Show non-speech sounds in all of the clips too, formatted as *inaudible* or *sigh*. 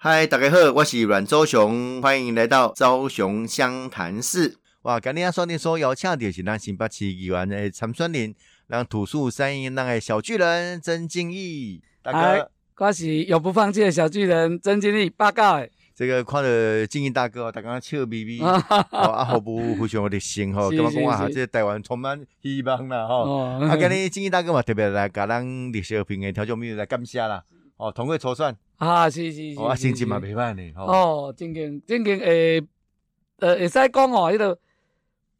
嗨，大家好，我是阮周雄，欢迎来到周雄湘潭市。哇，今天锁定所邀请的是咱新北市议员的参选人，让土树山阴那个小巨人曾敬义大哥。我是永不放弃的小巨人曾敬义报告诶。这个看到敬义大哥，大家笑眯眯，*laughs* 哦，啊，好不非常的心吼，*laughs* 感觉讲啊，这台湾充满希望啦吼。啊，今天敬义大哥嘛，特别来甲咱历史平的调酒秘来感谢啦。哦，通过初选啊，是是是，啊，心情嘛袂歹呢。哦，正经正经诶，呃，会使讲吼，迄个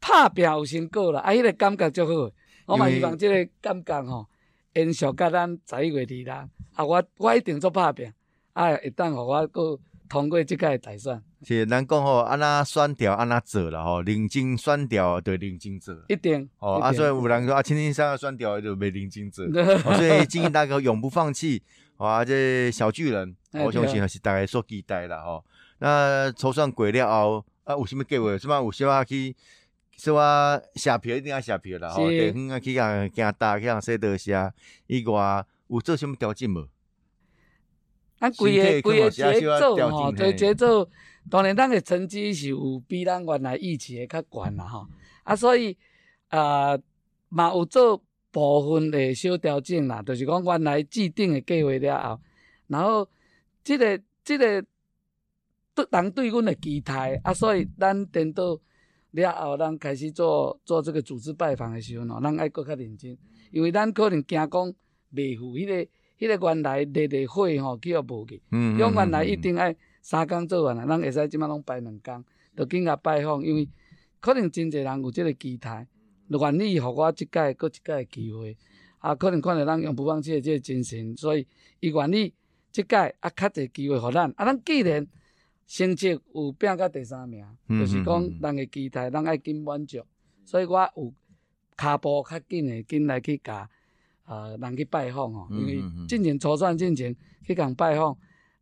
拍拼有成果啦，啊，迄个感觉足好。我嘛希望即个感觉吼，延续到咱十一月二日，啊，我我一定做拍拼，啊，会当互我过。通过即届大选，是咱讲吼，安那选调安那做啦吼，认真选调就认真做，一定哦。啊，所以有人说啊，青青山选调就袂认真做，*laughs* 所以建议大哥永不放弃。哇，这小巨人，我相信还是大家所期待啦吼。那抽选过了后，啊，有啥物计划？什么有啥物去？什么下票一定要下票啦吼。地方啊，去向行大，去向西德下，以外有做什么调整无？咱规个规个节奏吼，对节奏，当然咱的成绩是有比咱原来预期的较悬啦吼，啊，所以啊，嘛有做部分的小调整啦，就是讲原来制定的计划了后，然后即个即个对人对阮的期待，啊，所以咱等到了后，咱开始做做这个组织拜访的时候喏，咱爱搁较认真，因为咱可能惊讲未赴迄个。迄个原来日日会吼，去互无去，嗯用原来一定爱三工做完啊，咱会使即摆拢排两工，着紧甲拜访，因为可能真侪人有即个期待，愿意互我即届搁一届机会，啊，可能看到咱永不放弃的即个精神，所以伊愿意即届啊较侪机会互咱，啊，咱既然成绩有拼到第三名，就是讲人诶期待，咱爱紧满足，所以我有骹步较紧诶，紧来去甲。啊，人去拜访吼，因为进前初选进前去共拜访，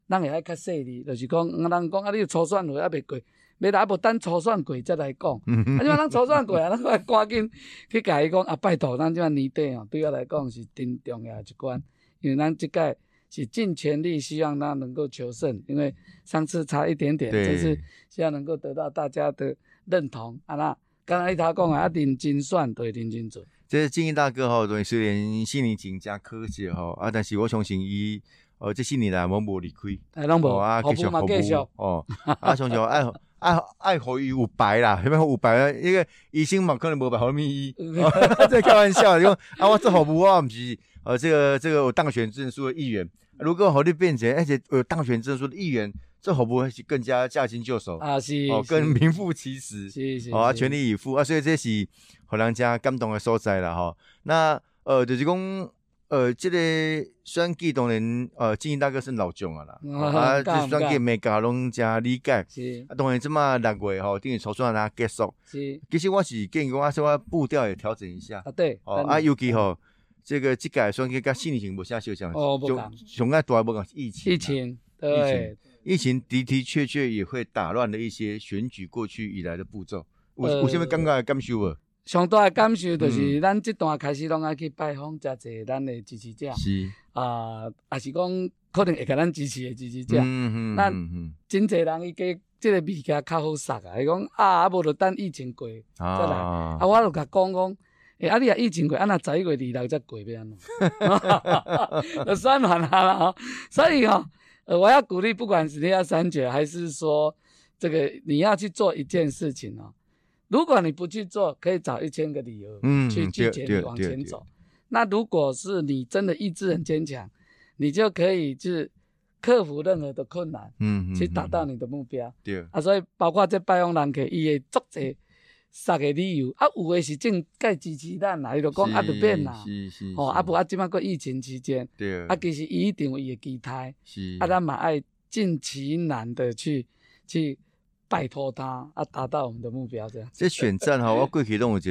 咱会爱较细腻，就是讲，人讲啊，你初选会还未过，未来无等初选过再来讲。啊，即摆 *laughs* 咱初选过啊，咱快赶紧去甲伊讲啊，拜托，咱即摆年底哦，对我来讲是真重要一关，因为咱即届是尽全力希望他能够求胜，因为上次差一点点，这次希望能够得到大家的认同。啊，那刚才他讲啊，认真算对认真做。这是金英大哥吼，等于虽然心灵真加科技吼啊，但是我相信伊，呃，这四年来我无离开，哦啊，继续服务哦，啊，相信爱 *laughs* 爱爱互伊有白啦，有没有白？因为医生嘛可能无白好咪，在开玩笑，因为啊，我做服务我毋是呃，这个这个我当选证书的议员，如果好你变成而且有当选证书的议员。这会不会是更加驾轻就熟啊？是哦，更名副其实，是是，啊，全力以赴啊，所以这是互人家感动的所在了，吼。那呃，就是讲呃，这个选举当然呃，金英大哥是老将啊啦，啊，*laughs* 这选举每家拢加理解，是啊，当然这么六月吼，等于筹算他结束，是。其实我是建议讲，说我步调也调整一下啊，对，哦啊，尤其吼，这个这届选举甲四年前无啥相像，哦，不讲，上爱大无讲疫情，疫情，对。疫情的的确确也会打乱了一些选举过去以来的步骤。有有什么感觉感受无？上大的感受就是，咱这段开始拢爱去拜访真侪咱的支持者，是啊，也是讲可能会甲咱支持的支持者。嗯嗯嗯真济人伊个这个物件较好杀啊，伊讲啊，啊无就等疫情过再来。啊，我就甲讲讲，诶，啊你啊疫情过，啊那十一月二六再过要安怎？*laughs* 就算完啦吼，所以哦。呃，我要鼓励，不管是你要三姐，还是说这个你要去做一件事情哦。如果你不去做，可以找一千个理由，嗯，去拒绝你往前走。那如果是你真的意志很坚强，你就可以去克服任何的困难，嗯，去达到你的目标。对啊，所以包括这拜访人客，伊会作者。三个理由，啊，有诶是政介支持咱啦，伊就讲啊，就变啦，吼，啊，无啊，即摆个疫情期间，啊，其实伊一定有伊诶期待，啊，咱嘛爱尽其难的去去。拜托他啊，达到我们的目标这样。这选战哈，我过去拢有一个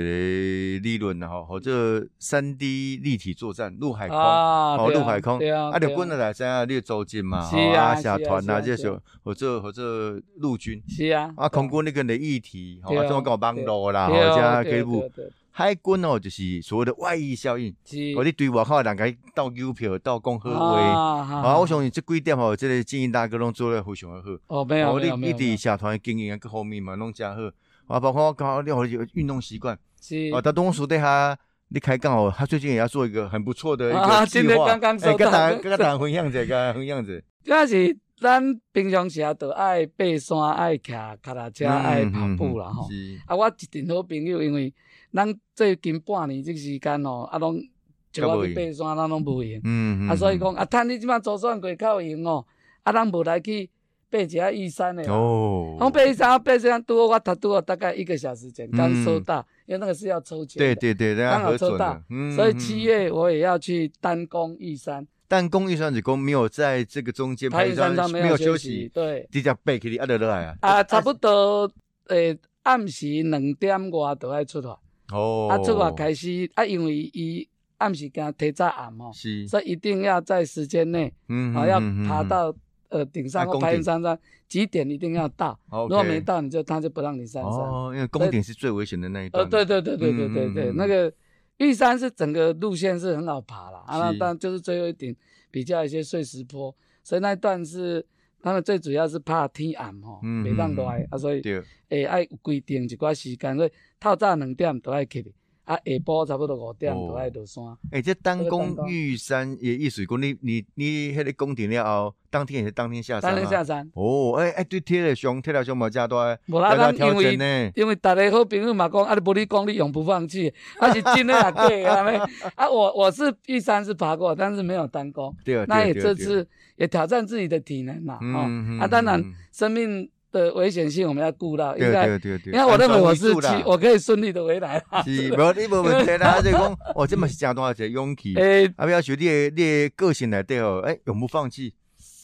理论哈，或者三 D 立体作战，陆海空，哦，陆海空，啊，就滚来三啊你周金嘛，啊，社团啊，这些，或者或者陆军，是啊，啊，空军那个的议题，或者我讲网络啦，或者给部海军哦，就是所谓的外溢效应，我哋对外口人家到邮票、到讲好话，啊，我相信这几点哦，这个经营大哥拢做得非常的好。哦，没有，没有，你你伫社团经营各方面嘛，拢真好。啊，包括我讲你好运动习惯，是啊，他东叔对他你开讲哦，他最近也要做一个很不错的一个 *laughs* 计划。今天刚刚收到，跟大跟大家分享一下，跟大家分享一下。主要是咱平常时啊，都爱爬山，爱骑脚踏车，爱跑步啦吼。啊，我一定好朋友，因为。咱最近半年这时间哦，啊，拢一我去爬山，咱拢无闲。嗯嗯。啊，所以讲啊，趁你即摆做算过较有闲哦，啊，咱无来去爬一下玉山的。哦。我爬玉山，爬山拄好我读拄好大概一个小时前刚收到，因为那个是要抽签。对对对，刚好抽到。嗯。所以七月我也要去单攻玉山。单攻玉山是讲没有在这个中间爬山上没有休息。对。直接爬起哩，啊，得落来啊。啊，差不多诶，暗时两点外都要出发。哦，啊，出发开始啊，因为伊暗时间提早暗哦，是，所以一定要在时间内，嗯，啊要爬到呃顶上或爬山上几点一定要到，如果没到，你就他就不让你上山。哦，因为宫顶是最危险的那一段。呃，对对对对对对对，那个玉山是整个路线是很好爬了，啊，但就是最后一顶比较一些碎石坡，所以那一段是他们最主要是怕天暗吼，没让来啊，所以诶爱有规定一寡时间所以。透早两点都爱起，啊，下晡差不多五点都爱落山。诶，这单攻玉山也意思讲，你你你迄个攻顶了后，当天也是当天下山当天下山。哦，诶诶，对铁了上，铁了上无加多。无啦，咱因为因为大家好朋友嘛讲，啊，你无你讲，你永不放弃，*laughs* 啊是真的啊，假的啊，我我是玉山是爬过，但是没有单攻。对那也这次也挑战自己的体能嘛，哦，啊，当然生命。的危险性我们要顾到，应该，因为我认为我是去，我可以顺利的回来。是，无你无问题啦。*laughs* 就讲，哦，这么是真大一个勇气。*laughs* 诶，啊，要求你的你的个性来对哦，诶，永不放弃，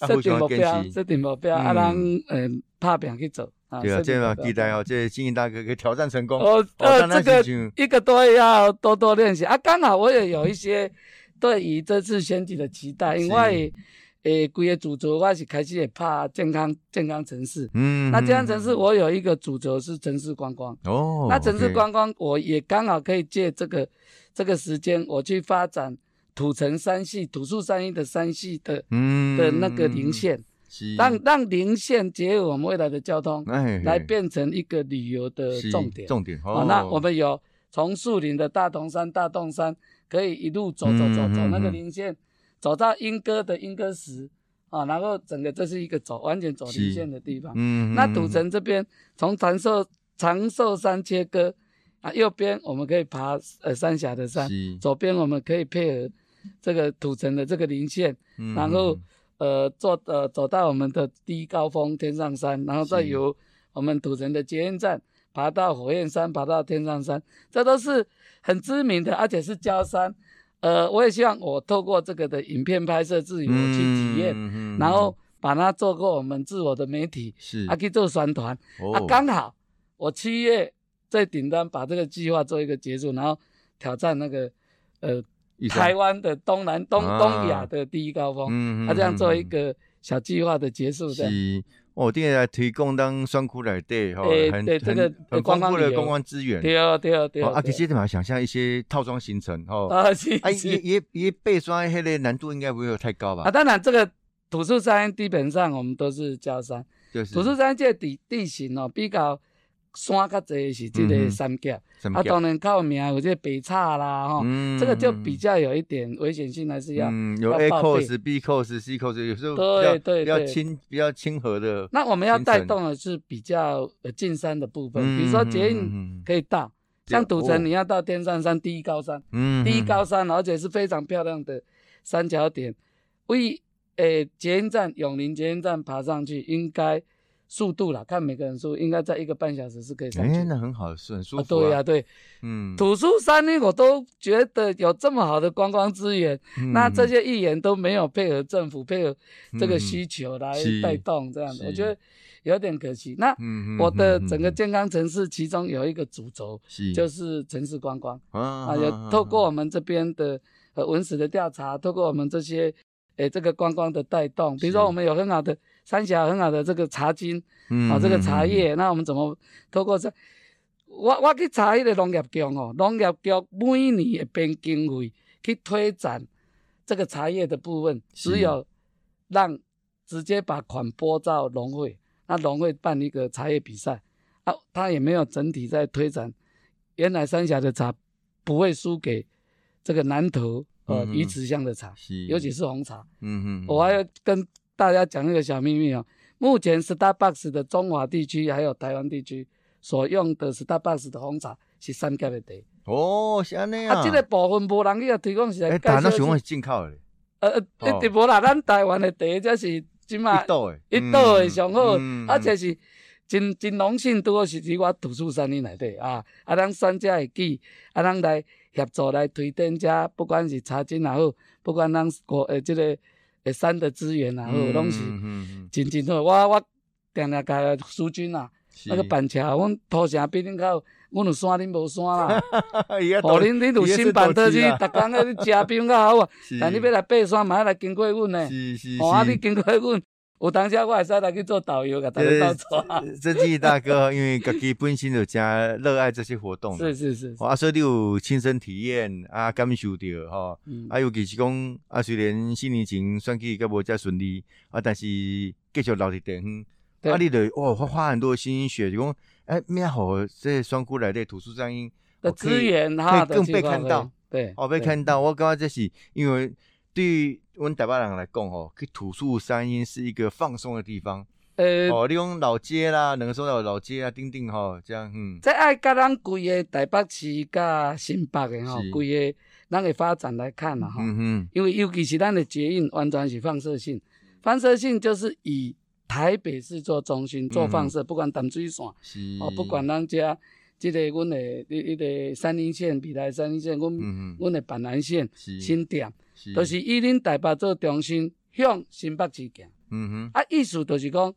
设定目标，设定目标，啊，人嗯，拍拼去走。对啊，这样期待哦，这金英大哥可以挑战成功。哦，呃，这个一个多月要多多练习啊。刚好我也有一些对于这次选举的期待，因为。诶，规个主轴我是开始也拍健康健康城市。嗯，那健康城市我有一个主轴是城市观光。哦，那城市观光我也刚好可以借这个这个时间，我去发展土城山系、土树山系的山系的嗯的那个零线，让让零线结合我们未来的交通，来变成一个旅游的重点。重点。哦，那我们有从树林的大同山、大洞山，可以一路走走走走那个零线。走到莺歌的莺歌石啊，然后整个这是一个走完全走零线的地方。嗯，那土城这边从长寿长寿山切割啊，右边我们可以爬呃三峡的山，左边我们可以配合这个土城的这个零线，然后呃坐呃走到我们的第一高峰天上山，然后再由我们土城的捷运站爬到火焰山，爬到天上山，这都是很知名的，而且是焦山。呃，我也希望我透过这个的影片拍摄自由去体验，然后把它做过我们自我的媒体，是啊，去做宣传，啊，刚好我七月在顶端把这个计划做一个结束，然后挑战那个呃台湾的东南东东亚的第一高峰，啊，这样做一个小计划的结束这样。哦，定来提供当双库来对，哈，很很很丰富的观光资源。对啊，对啊，对啊。啊，其实你嘛想象一些套装行程，吼。啊，是啊。也也也背双，那个难度应该不会有太高吧？啊，当然，这个土树山基本上我们都是加山，就是土树山这地地形哦比较。山较侪是这个山脚，啊，当然靠名有这北岔啦，吼，这个就比较有一点危险性，还是要有 A course、B course、C course，有时候对对比较亲、比较亲和的。那我们要带动的是比较进山的部分，比如说捷运可以到，像赌城你要到天上山第一高山，嗯，第一高山，而且是非常漂亮的三角点，为诶捷运站永宁捷运站爬上去应该。速度啦，看每个人速，应该在一个半小时是可以上去。哎，那很好，是很舒服。对呀，对，嗯，土树山呢，我都觉得有这么好的观光资源，那这些议员都没有配合政府配合这个需求来带动这样的，我觉得有点可惜。那我的整个健康城市，其中有一个主轴就是城市观光啊，有透过我们这边的呃文史的调查，透过我们这些诶这个观光的带动，比如说我们有很好的。三峡很好的这个茶金，啊，这个茶叶，那我们怎么透过这？我我去查迄个农业局哦，农业局每年会编经费去推展这个茶叶的部分，只有让直接把款拨到农会，那农会办一个茶叶比赛，啊，他也没有整体在推展。原来三峡的茶不会输给这个南投呃鱼池乡的茶，尤其是红茶。嗯嗯，我还要跟大家讲一个小秘密哦，目前 Starbucks 的中华地区还有台湾地区所用的 Starbucks 的红茶是三甲的茶。哦，是安尼啊。啊，这个部分无人去个推广是来介绍。但那全部是进口的。呃呃，一直无啦，咱台湾的茶才是即嘛一道的，一道的上好，而且是。真真荣幸，拄好是伫我图书山里内底啊！啊，咱选遮会记，啊，咱来协助来推展遮，不管是茶经也好，不管咱国诶即个诶山的资源也好，拢是真真好。我我定定甲苏军啊，那个板桥，阮土城比恁较，阮有山恁无山啦。*laughs* 哦恁恁有新板特区，逐工咧食比阮较好啊。*laughs* 但你要来爬山，嘛要来经过阮呢。哦，啊，你经过阮。有当下我还是来去做导游，甲大家到处。这季大哥，因为自己本身就加热爱这些活动，是是是，啊，所以你有亲身体验啊，感受到哈，啊，尤其是讲啊，虽然四年前选举个无遮顺利啊，但是继续留伫地方，啊，你得哦，花花很多心血，就讲哎，咩好这双姑来的图书上音的资源哈，更被看到，对，哦，被看到，我感觉这是因为对于。阮台北人来讲吼，去土树山阴是一个放松的地方。呃，哦，你讲老街啦，两个说到老街啊，丁丁吼，这样嗯。这爱甲咱规个台北市甲新北的吼，规个咱的发展来看啦吼。嗯哼。因为尤其是咱的捷运完全是放射性，放射性就是以台北市做中心做放射，不管淡水线，哦，不管咱遮即个阮的迄个三林线、比台三林线，阮阮的板南线、新店。都是以恁台北做中心，向新北市行。嗯哼，啊，意思就是讲，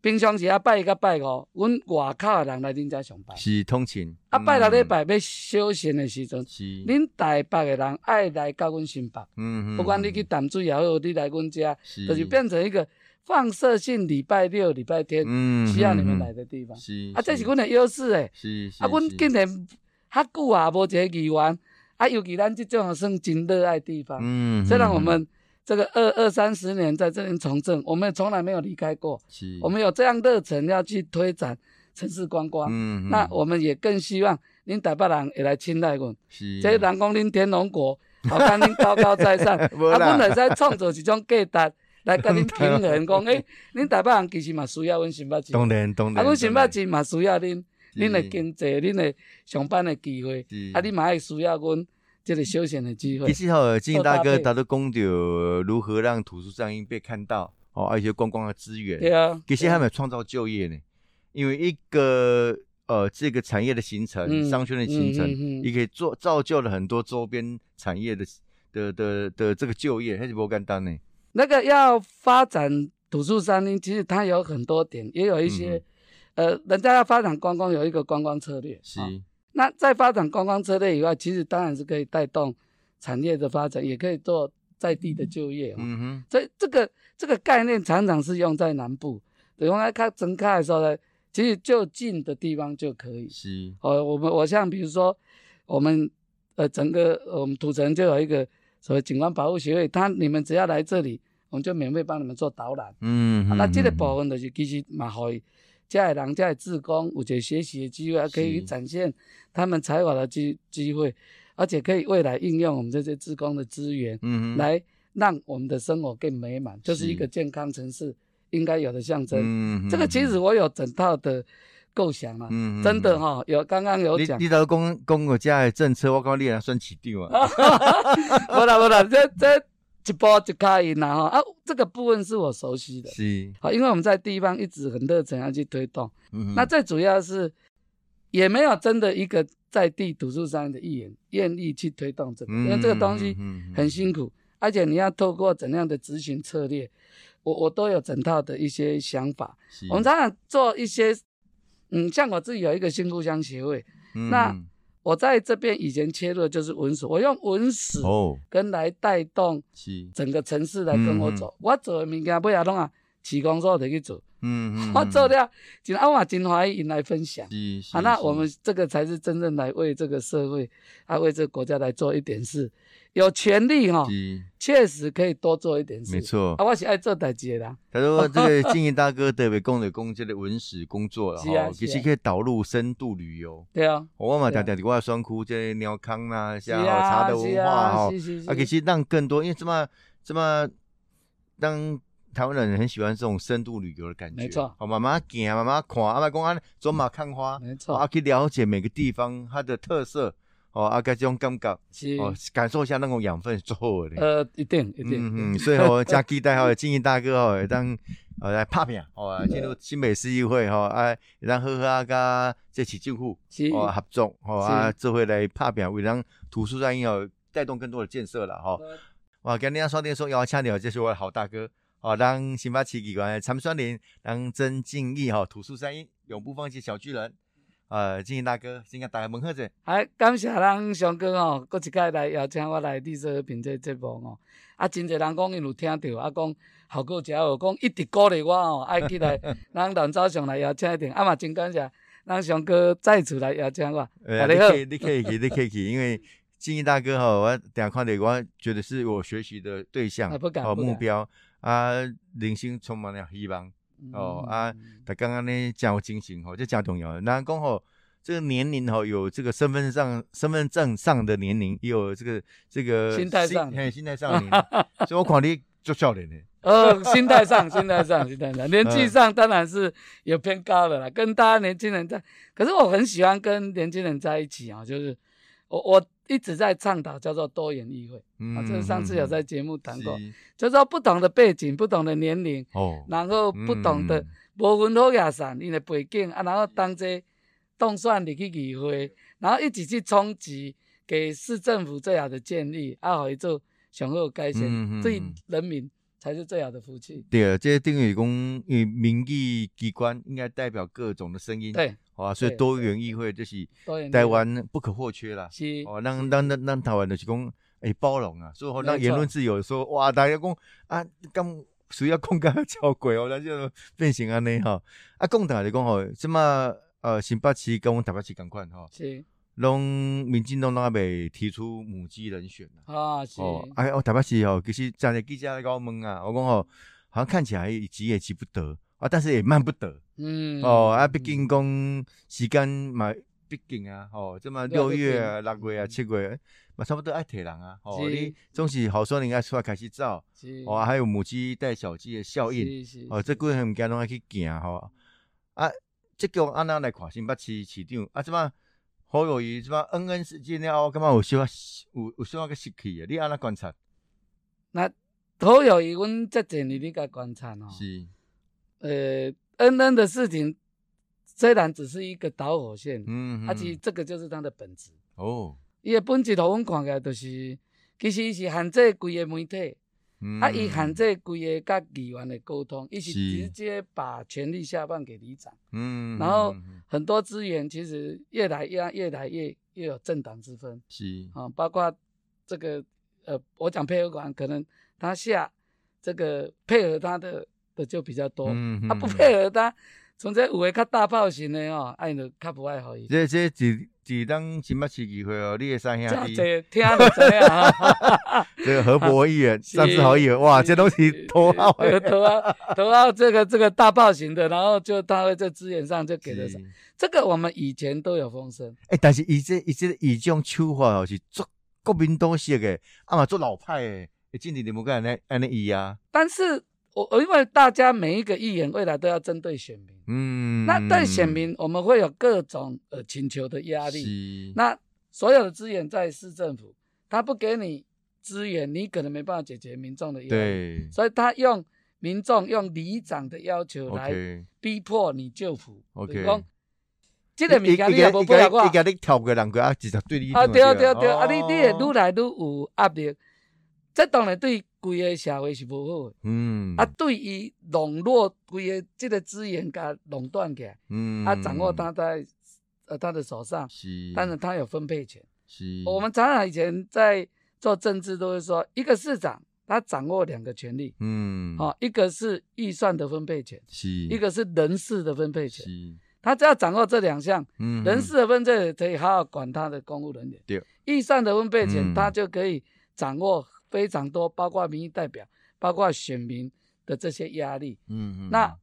平常时啊拜一甲拜五，阮外口的人来恁遮上班。是通勤。啊，拜六礼拜要休闲的时阵，是恁台北的人爱来到阮新北。嗯哼，不管你去淡水也好，你来阮遮，就是变成一个放射性礼拜六、礼拜天需要你们来的地方。是。啊，这是阮的优势诶。是是。啊，阮竟然较久啊无一个议员。啊，尤其咱这种算真热爱地方。嗯，虽然我们这个二二三十年在这边从政，我们从来没有离开过。是，我们有这样热忱要去推展城市观光。嗯那我们也更希望您台北人也来青睐阮。是。这人讲恁天龙国，好看恁高高在上。*laughs* 啊，阮来在创造一种价值来跟恁 *laughs* 平衡，讲诶，恁台北人其实嘛需要阮新北市。当然当然。啊，阮新北市嘛需要恁。恁的经济，恁的上班的机会，啊，你嘛会需要阮这个休闲的机会。其实吼，金大哥他都讲到如何让土著上音被看到，哦，而且观光的资源。对啊。其实还没有创造就业呢，因为一个呃这个产业的形成，商圈的形成，也可以做造就了很多周边产业的的的的这个就业，还是不简单呢。那个要发展土著山林，其实它有很多点，也有一些。呃，人家要发展观光，有一个观光策略。是。那在发展观光策略以外，其实当然是可以带动产业的发展，也可以做在地的就业。嗯哼。所以这个这个概念常常是用在南部，用来看整开的时候呢，其实就近的地方就可以。是。哦，我们我像比如说，我们呃整个我们土城就有一个所谓景观保护协会，他你们只要来这里，我们就免费帮你们做导览。嗯。那这个部分就是其实蛮好。家里人家里自工，有些学习的机会，还可以展现他们才华的机机会，而且可以未来应用我们这些自工的资源，嗯，来让我们的生活更美满，就是一个健康城市应该有的象征。嗯，这个其实我有整套的构想啊，嗯，真的哈，有刚刚有讲，你到公公我家的政策，我讲你也算起定啊，*laughs* 不啦不啦，这这。一波就可以拿哈啊，这个部分是我熟悉的，是。好，因为我们在地方一直很热忱要去推动，嗯，那最主要是也没有真的一个在地土著上的议员愿意去推动这个，因为这个东西很辛苦，而且你要透过怎样的执行策略，我我都有整套的一些想法，我们常常做一些，嗯，像我自己有一个新故乡协会，那。我在这边以前切入的就是文史，我用文史跟来带动整个城市来跟我走。我做的物件不要弄啊，起工作得去做，嗯 *laughs* 嗯，我做了，真阿嘛真欢迎来分享。啊，那我们这个才是真正来为这个社会，啊，为这个国家来做一点事，有权利哈，确实可以多做一点事。没错，啊，我是爱做代志的。他说这个金营大哥特别供的工这个文史工作了 *laughs* 哈，其实可以导入深度旅游。对啊，我嘛常常伫我双窟这鸟康啦，像茶的文化哈，啊，其实让更多，因为这么这么当。台湾人很喜欢这种深度旅游的感觉，没错。好，慢慢行，慢慢看，阿妈公安，走马看花，没错。啊，去了解每个地方它的特色，哦，啊，该这种感觉，哦，感受一下那种养分之后的。呃，一定，一定。嗯嗯，所以我加期待哈，*laughs* 金英大哥哦，当呃来拍片，哦，进入新北市议会哈，啊，让呵呵啊，跟这起政府哦合作，哦啊，这回来拍片，为让图书馆要带动更多的建设了哈。哇，今天双电说要强调，这是我的好大哥。哦，让新八旗机关参选人，让曾敬义哈，土树山鹰，永不放弃小巨人，呃，金英大哥，先跟大家问好者。哎，感谢咱翔哥哦，搁一届来邀请我来绿色和平这节目哦。啊，真侪人讲因有听到，啊讲效果真好，讲一直鼓励我哦，爱起来，*laughs* 咱咱早上来邀请一点，啊嘛真感谢，咱翔哥再次来邀请我。哎，你可以，你可以去，你可以去，因为金英大哥哈，我等下看到我觉得是我学习的对象哦目标。啊，人生充满了希望哦啊！他刚刚呢讲精神吼，这讲重要。那讲吼，这个年龄吼有这个身份上身份证上的年龄，也有这个这个心态上，心态上的年龄。*laughs* 所以我看你做少年的。呃，心态上，心态上，心态上，*laughs* 年纪上当然是有偏高的啦，跟大家年轻人在。可是我很喜欢跟年轻人在一起啊，就是我我。一直在倡导叫做多元议会，啊，这是上次有在节目谈过，就说不同的背景、不同的年龄，哦，然后不同的无分好亚散，你的背景啊，然后当这动算你去议会，然后一起去冲击，给市政府最好的建议，啊，好做上好改善，对人民才是最好的福气。对，这些定义公与民意机关应该代表各种的声音。对。啊，所以多元议会就是台湾不可或缺啦。是哦，让让让让台湾就是讲，诶，包容啊，所以让言论自由，说哇，大家讲啊，刚需要空间超贵哦，那就变成安尼哈。啊，共党就讲吼，什么呃，新北市跟我们台北市共款吼，是，拢民进党拢还未提出母鸡人选啊，是，哦，哎，我台北市吼，其实站在记者来问啊，我讲吼，好像看起来急也急不得。啊，但是也慢不得，嗯，哦，啊，毕竟讲时间嘛，毕竟啊，哦，这么六月啊、六月啊、七月，嘛差不多爱铁人啊，哦，你总是好说你爱出来开始走，哦，还有母鸡带小鸡的效应，哦，这几项物件拢爱去行，吼，啊，这叫安那来看，新北市市长啊，怎么好友谊，怎么恩恩事件了，感觉有小有有小个失去啊？你按哪观察？那好友谊，阮这几年你甲观察哦。是。呃，恩恩的事情虽然只是一个导火线，嗯，啊，其实这个就是它的本质哦。伊的本质，我们看起来就是，其实伊是限制规个媒体，啊，伊限制规个甲议员的沟通，伊是直接把权力下放给里长，嗯，然后很多资源其实越来越越来越越有政党之分，是啊，包括这个呃，我讲配合管，可能他下这个配合他的。的就比较多，啊不配合他，从这有诶较大炮型的哦，爱就较不爱好伊。这这只只当新北市议会哦，你也三兄弟，这听就知啊。*laughs* 这个何博议员、*laughs* 上次好议员，哇，这东西头号，头号，头号，这个这个大炮型的，然后就他会在资源上就给了啥？这个我们以前都有风声。哎，但是以这以这以这种手法哦，是做国民党式的，啊嘛做老派的，今年你们干安尼安尼伊啊？但是。我我因为大家每一个议员未来都要针对选民，嗯，那对选民我们会有各种呃请求的压力，那所有的资源在市政府，他不给你资源，你可能没办法解决民众的压力，对，所以他用民众用里长的要求来逼迫你就服，OK，这个物件你也无不了我，一你跳过人个啊，直接对你，啊对对对，啊你你会愈来愈有压力，这当然对。规个社会是无好，嗯，啊，对于笼络规个这个资源，甲垄断起来，嗯，啊，掌握他在呃他的手上，是，但是他有分配权，是。我们常常以前在做政治都会说，一个市长他掌握两个权利，嗯，好，一个是预算的分配权，是，一个是人事的分配权，是，他只要掌握这两项，嗯，人事的分配可以好好管他的公务人员，对，预算的分配权他就可以掌握非常多，包括民意代表，包括选民的这些压力，嗯嗯，那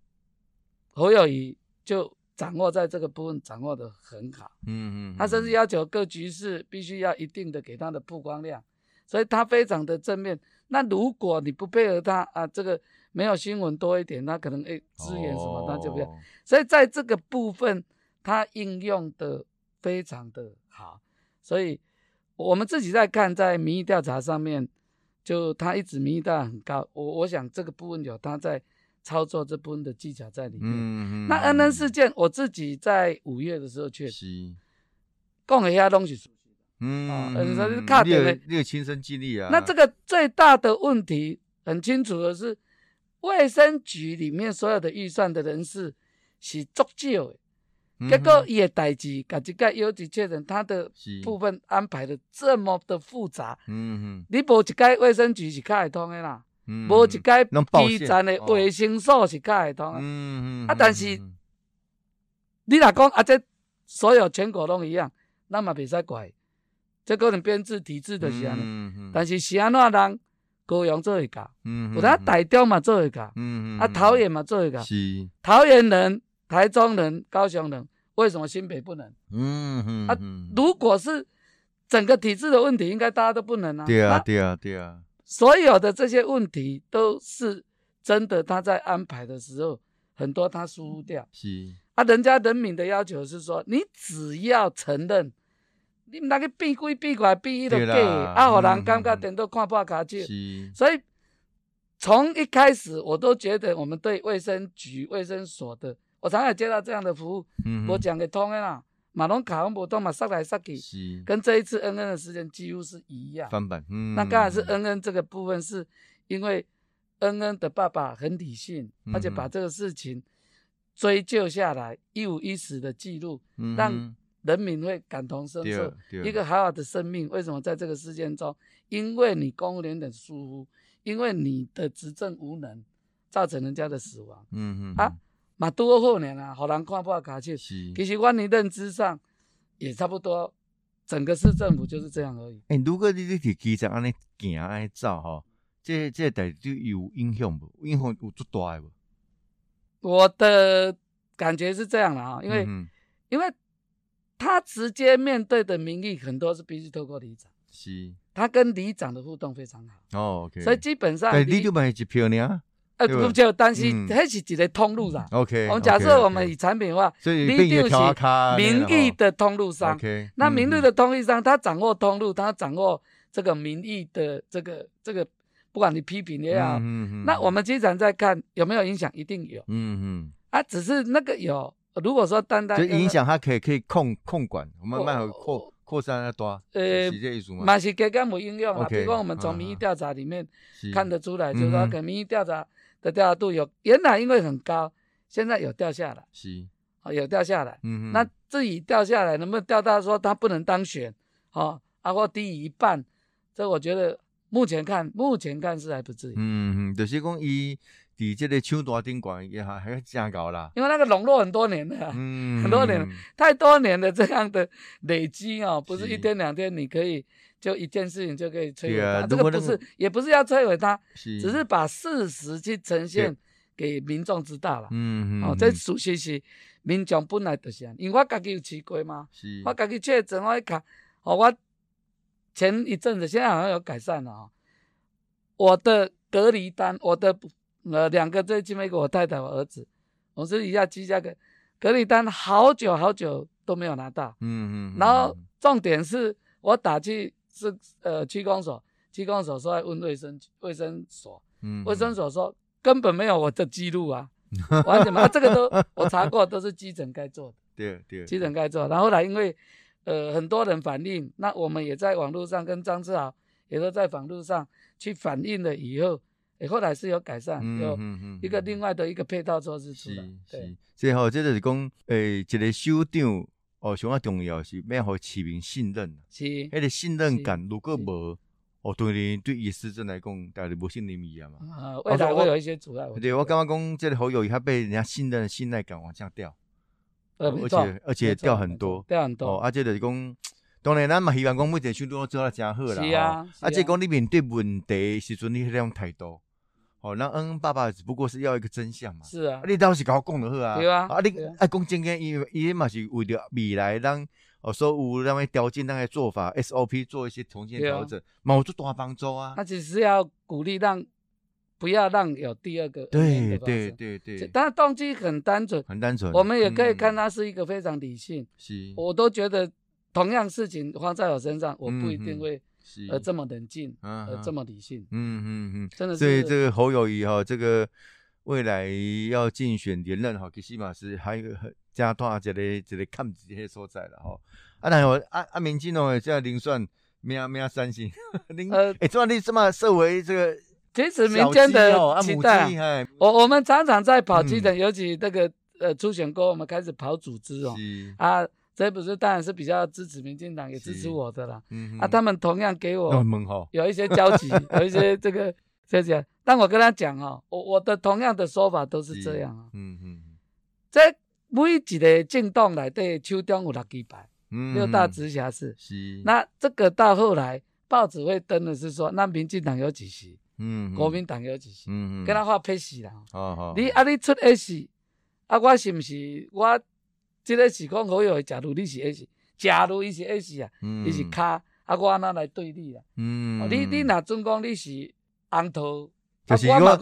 侯友谊就掌握在这个部分掌握的很好，嗯嗯，他甚至要求各局势必须要一定的给他的曝光量，所以他非常的正面。那如果你不配合他啊，这个没有新闻多一点，那可能诶资源什么那就不要。所以在这个部分，他应用的非常的好。所以我们自己在看，在民意调查上面，就他一直民意调很高。我我想这个部分有他在操作这部分的技巧在里面。嗯嗯。那恩恩事件，我自己在五月的时候确实讲一下东西。嗯，你有你有亲身经历啊？那这个最大的问题很清楚的是，卫生局里面所有的预算的人士是足少的，结果伊的代志，甲即个有几确认他的部分安排的这么的复杂。嗯哼，你无一个卫生局是较会通的啦，无一个基站的卫生所是较会通的。嗯嗯，啊，但是你若讲啊，这所有全国拢一样，那么袂使怪。这可能编制体制就是安尼，但是是安怎人高雄做会教，有他台中嘛做会教，啊桃园嘛做会教，桃园人、台中人、高雄人，为什么新北不能？嗯嗯啊，如果是整个体制的问题，应该大家都不能啊。对啊对啊对啊，所有的这些问题都是真的，他在安排的时候很多他疏忽掉。是啊，人家人民的要求是说，你只要承认。你那个变规变过来变伊都假，啊，互人感觉点都看破卡手。所以从一开始我都觉得，我们对卫生局、卫生所的，我常常接到这样的服务，我讲给通的啦。马龙卡洪不通嘛，杀来杀去，跟这一次恩恩的时间几乎是一样。翻版，嗯。那刚才是恩恩这个部分，是因为恩恩的爸爸很理性，而且把这个事情追究下来，一五一十的记录，让。人民会感同身受，一个好好的生命为什么在这个事件中？因为你公务员的疏忽，因为你的执政无能，造成人家的死亡。嗯嗯啊，嘛多后年啊，好难看破卡去。其实我你认知上也差不多，整个市政府就是这样而已。哎，如果你你伫基层安尼行安尼走吼，这这代志有影响不？影响有足大不？我的感觉是这样的啊，因为因为。他直接面对的民意很多是必须透过里长，是，他跟里长的互动非常好。哦，OK。所以基本上，你就买一票呢？呃，不就，但是那是一个通路上。OK。我们假设我们以产品化，所以你就是民意的通路商。OK。那民意的通路商，他掌握通路，他掌握这个名义的这个这个，不管你批评也好，嗯嗯。那我们经常在看有没有影响，一定有。嗯嗯。啊，只是那个有。如果说单单就影响，它可以可以控控管，我们慢慢扩扩散要多。呃，是这意思吗？嘛是给干无应用啊。比如我们从民意调查里面看得出来，就是说，可民意调查的调查度有原来因为很高，现在有掉下来。是，哦，有掉下来。嗯嗯。那至于掉下来能不能掉到说他不能当选，哦，啊或低于一半，这我觉得目前看，目前看是还不至于。嗯嗯，就是讲伊。底这个秋大顶管也还还要加高啦，因为那个笼络很多年的，嗯，*laughs* 很多年，太多年的这样的累积哦，不是一天两天你可以就一件事情就可以摧毁它，这个不是，也不是要摧毁它，只是把事实去呈现给民众知道了，嗯嗯，哦，这属实是民众本来就是，因为我家己有吃过嘛，我家己确诊我一看，哦，我前一阵子现在好像有改善了啊，我的隔离单，我的。呃，两个最近一个我太太、我儿子，我是一下居家隔隔离单，好久好久都没有拿到。嗯嗯。然后重点是我打去是呃区公所，区公所说要问卫生卫生所，嗯，卫生所说根本没有我的记录啊，完全没有，这个都 *laughs* 我查过，都是基层该做的。对对。基层该做，然后来因为呃很多人反映，那我们也在网络上跟张志豪也都在网络上去反映了以后。诶，后来是有改善，有一个另外的一个配套措施出来。对，最后这就是讲，诶，一个首长哦，上啊重要是要互市民信任。是，迄个信任感如果无，哦，对你对伊施政来讲，大家无信任伊啊嘛。啊，未来会有一些阻碍。对我感觉讲，这个好友他被人家信任、信赖感往下掉，而且而且掉很多，掉很多。哦，而且就是讲，当然咱嘛希望讲每一个选都做啊真好啦。是啊，而且讲你面对问题时阵，你迄种态度。哦，那恩恩爸爸只不过是要一个真相嘛。是啊，你倒是搞讲就好啊。对啊。啊，你爱讲真个，伊伊嘛是为了未来让哦，所有那个条件、那个做法 SOP 做一些重新调整，某做大帮助啊。他只是要鼓励让不要让有第二个。对对对对。但动机很单纯。很单纯。我们也可以看他是一个非常理性。是。我都觉得同样事情放在我身上，我不一定会。而这么冷静，而这么理性，嗯嗯嗯，真的是。所以这个侯友谊哈，这个未来要竞选连任哈，其实嘛是还有很加大一个一个看这些所在了哈。啊，然后啊啊，民进党现在零算，咩咩三星，呃，哎，这你这么设为这个，其实民间的期待，我我们常常在跑基层，尤其那个呃初选过，我们开始跑组织哦，啊。这不是当然是比较支持民进党，也支持我的啦。啊，他们同样给我有一些交集，*laughs* 有一些这个这些。但我跟他讲哦，我我的同样的说法都是这样啊。嗯嗯。在每一个政党来对秋中有六支牌，六大直辖市。是。那这个到后来报纸会登的是说，那民进党有几席？嗯。国民党有几席？嗯嗯。跟他画配戏啦。哦好。你啊，你出 A 席，啊，我是不是我？这个是讲好友，假如你是 S，假如伊是 S 啊，伊是卡，啊我安那来对你啊？嗯，你你若准讲你是红头，就是我那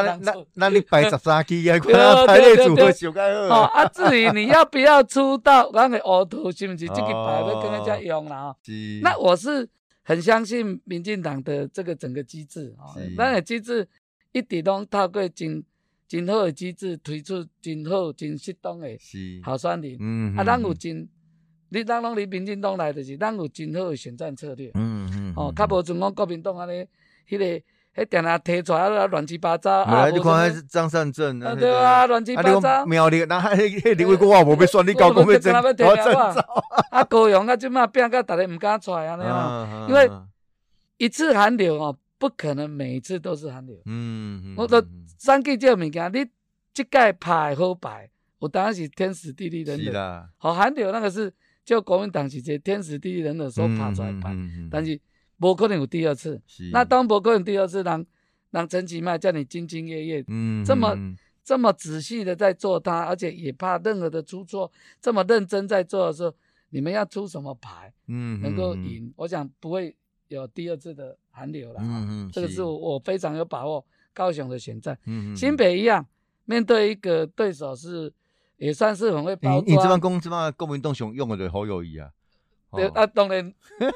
那那那你排十三期啊？*laughs* 排列组合小介好。啊，至于你要不要出道，咱个乌头是不是这个牌要跟人家用啦？啊？那我是很相信民进党的这个整个机制啊，那个机制一直拢透过真。真好诶机制推出真好、真适当诶候选人，嗯，啊，咱有真，你咱拢伫民进党内，就是咱有真好诶选战策略，嗯嗯，哦，较无像讲国民党安尼，迄个，迄定下提出来啊乱七八糟，啊，你看迄张善政，啊对啊，乱七八糟，苗栗，那迄迄李伟国话无要选，你搞讲要征，我征啊，高雄啊，即马变甲逐个毋敢出来安尼啊，因为一次寒流哦。不可能每一次都是寒流。嗯，我说三 K 这物件，你这届排好排，我当然是天时地利人和。好寒流那个是就国民党是这天时地利人和所爬出来排，但是不可能有第二次。那当不可能第二次，让让陈其迈叫你兢兢业业，嗯，这么这么仔细的在做它，而且也怕任何的出错，这么认真在做的时候，你们要出什么牌，嗯，能够赢？我想不会。有第二次的寒流了啊，这个是我非常有把握。高雄的选战，新北一样，面对一个对手是也算是很会包装。你这帮公这帮国民党雄用的好友谊啊，对啊，当然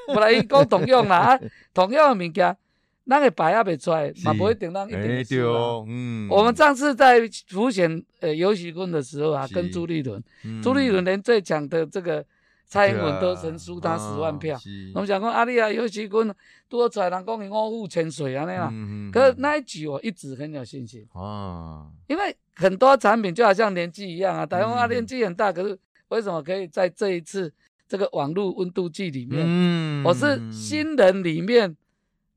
本来伊讲同样啦啊，*laughs* 同样的物件，那个牌也未出来，嘛不会等到一定输嗯，我们上次在浮选呃游戏棍的时候啊，跟朱立伦，朱立伦连最强的这个。蔡英文都曾输他十万票，我们想讲阿里啊，尤其跟多出来人讲伊五湖千水啊那样，可是那一局我一直很有信心啊，因为很多产品就好像年纪一样啊，台湾啊年纪很大，可是为什么可以在这一次这个网络温度计里面，我是新人里面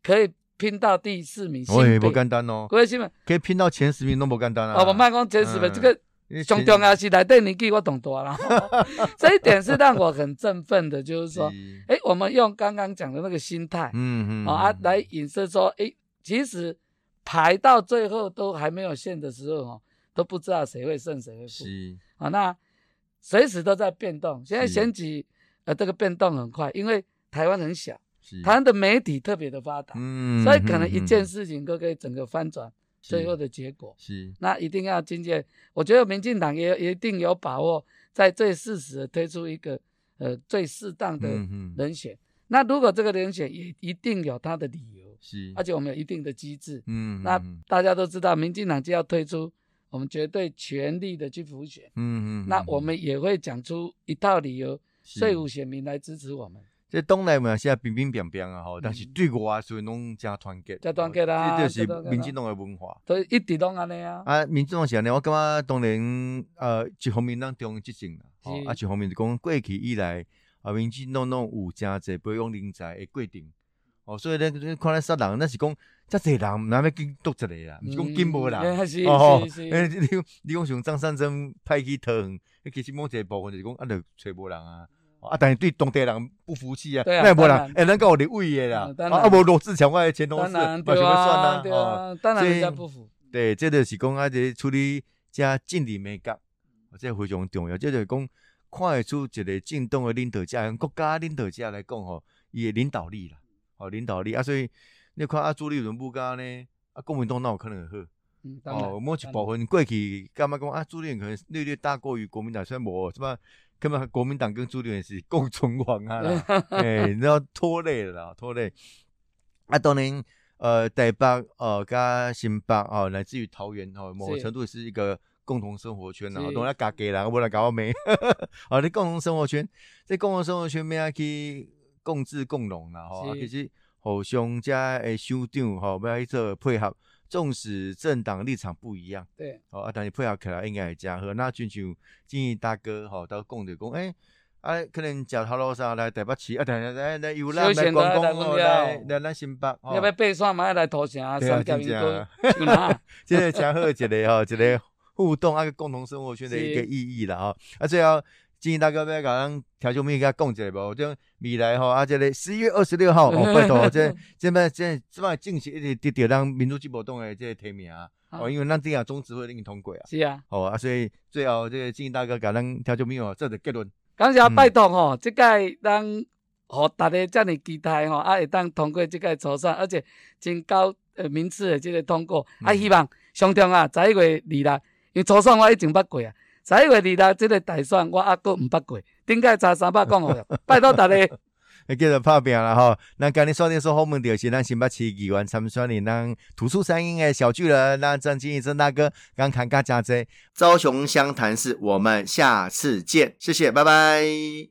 可以拼到第四名，我不简单哦，各位新闻可以拼到前十名都不简单啊，哦，我卖光前十名这个。最重要是来对年纪我懂多了，*laughs* 这一点是让我很振奋的，就是说，哎，我们用刚刚讲的那个心态，嗯嗯，啊，来引申说，哎，其实排到最后都还没有线的时候，哦，都不知道谁会胜谁会负，啊，那随时都在变动。现在选举，呃，这个变动很快，因为台湾很小，台湾的媒体特别的发达，嗯，所以可能一件事情都可以整个翻转。最后的结果。是，那一定要今届，我觉得民进党也一定有把握，在最适时的推出一个呃最适当的人选。那如果这个人选也一定有他的理由，是，而且我们有一定的机制，嗯，那大家都知道，民进党就要推出，我们绝对全力的去辅选，嗯嗯，那我们也会讲出一套理由，说服选民来支持我们。这东来嘛，现在平平平平啊，吼！但是对外所以拢真团结，真团结啦，这就是民进党的文化。所以一直拢安尼啊。啊，民进党是安尼，我感觉当然，呃，一方面咱中央执政啦，啊，一方面就讲过去以来，啊，民进党拢有真侪培养人才的规定，哦，所以咧，看咧杀人，那是讲遮济人，哪要紧督一个啦？毋是讲紧无人。*laughs* 哦，诶，*laughs* 你你讲像张三生派去讨园，其实某一个部分就是讲啊，着找无人啊。啊，但是对当地人不服气啊，那无人，哎，咱有立位的啦，啊，无罗志强我的前同事，我想要算啦，哦，当然人家不服。对，这就是讲啊，这处理遮政治美感，这非常重要。这就是讲看会出一个正当的领导者，国家领导者来讲吼，伊的领导力啦，哦，领导力啊，所以你看啊，朱立伦不加呢，啊，国民党哪有可能好？哦，某一部分过去干嘛讲啊，朱立伦可能略略大过于国民党，虽然无什么。根本国民党跟朱立伦是共存亡啊啦，*laughs* 哎，你要拖累了，拖累。啊，当年呃，台北呃，加新北哦，乃至于桃园哦，某个程度是一个共同生活圈啊，当然家给啦，我来搞没。啊，*laughs* 你共同生活圈，这共同生活圈咩啊去共治共荣啦，吼，其实互相加诶首长吼，要去做配合。纵使政党立场不一样，对，哦，啊，但是配合起来应该会加好。那就像建议大哥吼，都讲着讲，诶，啊，可能食头路上来台北市，啊，但来来游览来观光哦，来来咱新北，要不要爬山嘛？来头城，三角云多，这个真好一个吼，一个互动啊，个共同生活圈的一个意义啦，吼，啊，最后。建议大哥要甲咱听众朋友甲讲一下无？种未来吼啊，即个十一月二十六号 *laughs* 哦，拜托即即摆即即摆正式一直得到咱民主进步党诶即个提名啊！哦，因为咱这样总指会已经通过啊。是啊。哦啊，所以最后即个建议大哥甲咱听众朋友做个结论。感谢拜托吼，即届咱互大家遮尔期待吼，啊会当通过这届初选，而且真高呃名次诶即个通过，啊希望上中啊十一月二日，因为初选我已经捌过啊。十一月二日，即个大选我还阁毋捌过，顶届查三百讲哦，*laughs* 拜托大家。叫做拍拼了吼，那今日锁定说后门就是咱新北市议员参选人，咱土出山音的小巨人，咱郑经义郑大哥刚谈加加济，朝雄湘潭市，我们下次见，谢谢，拜拜。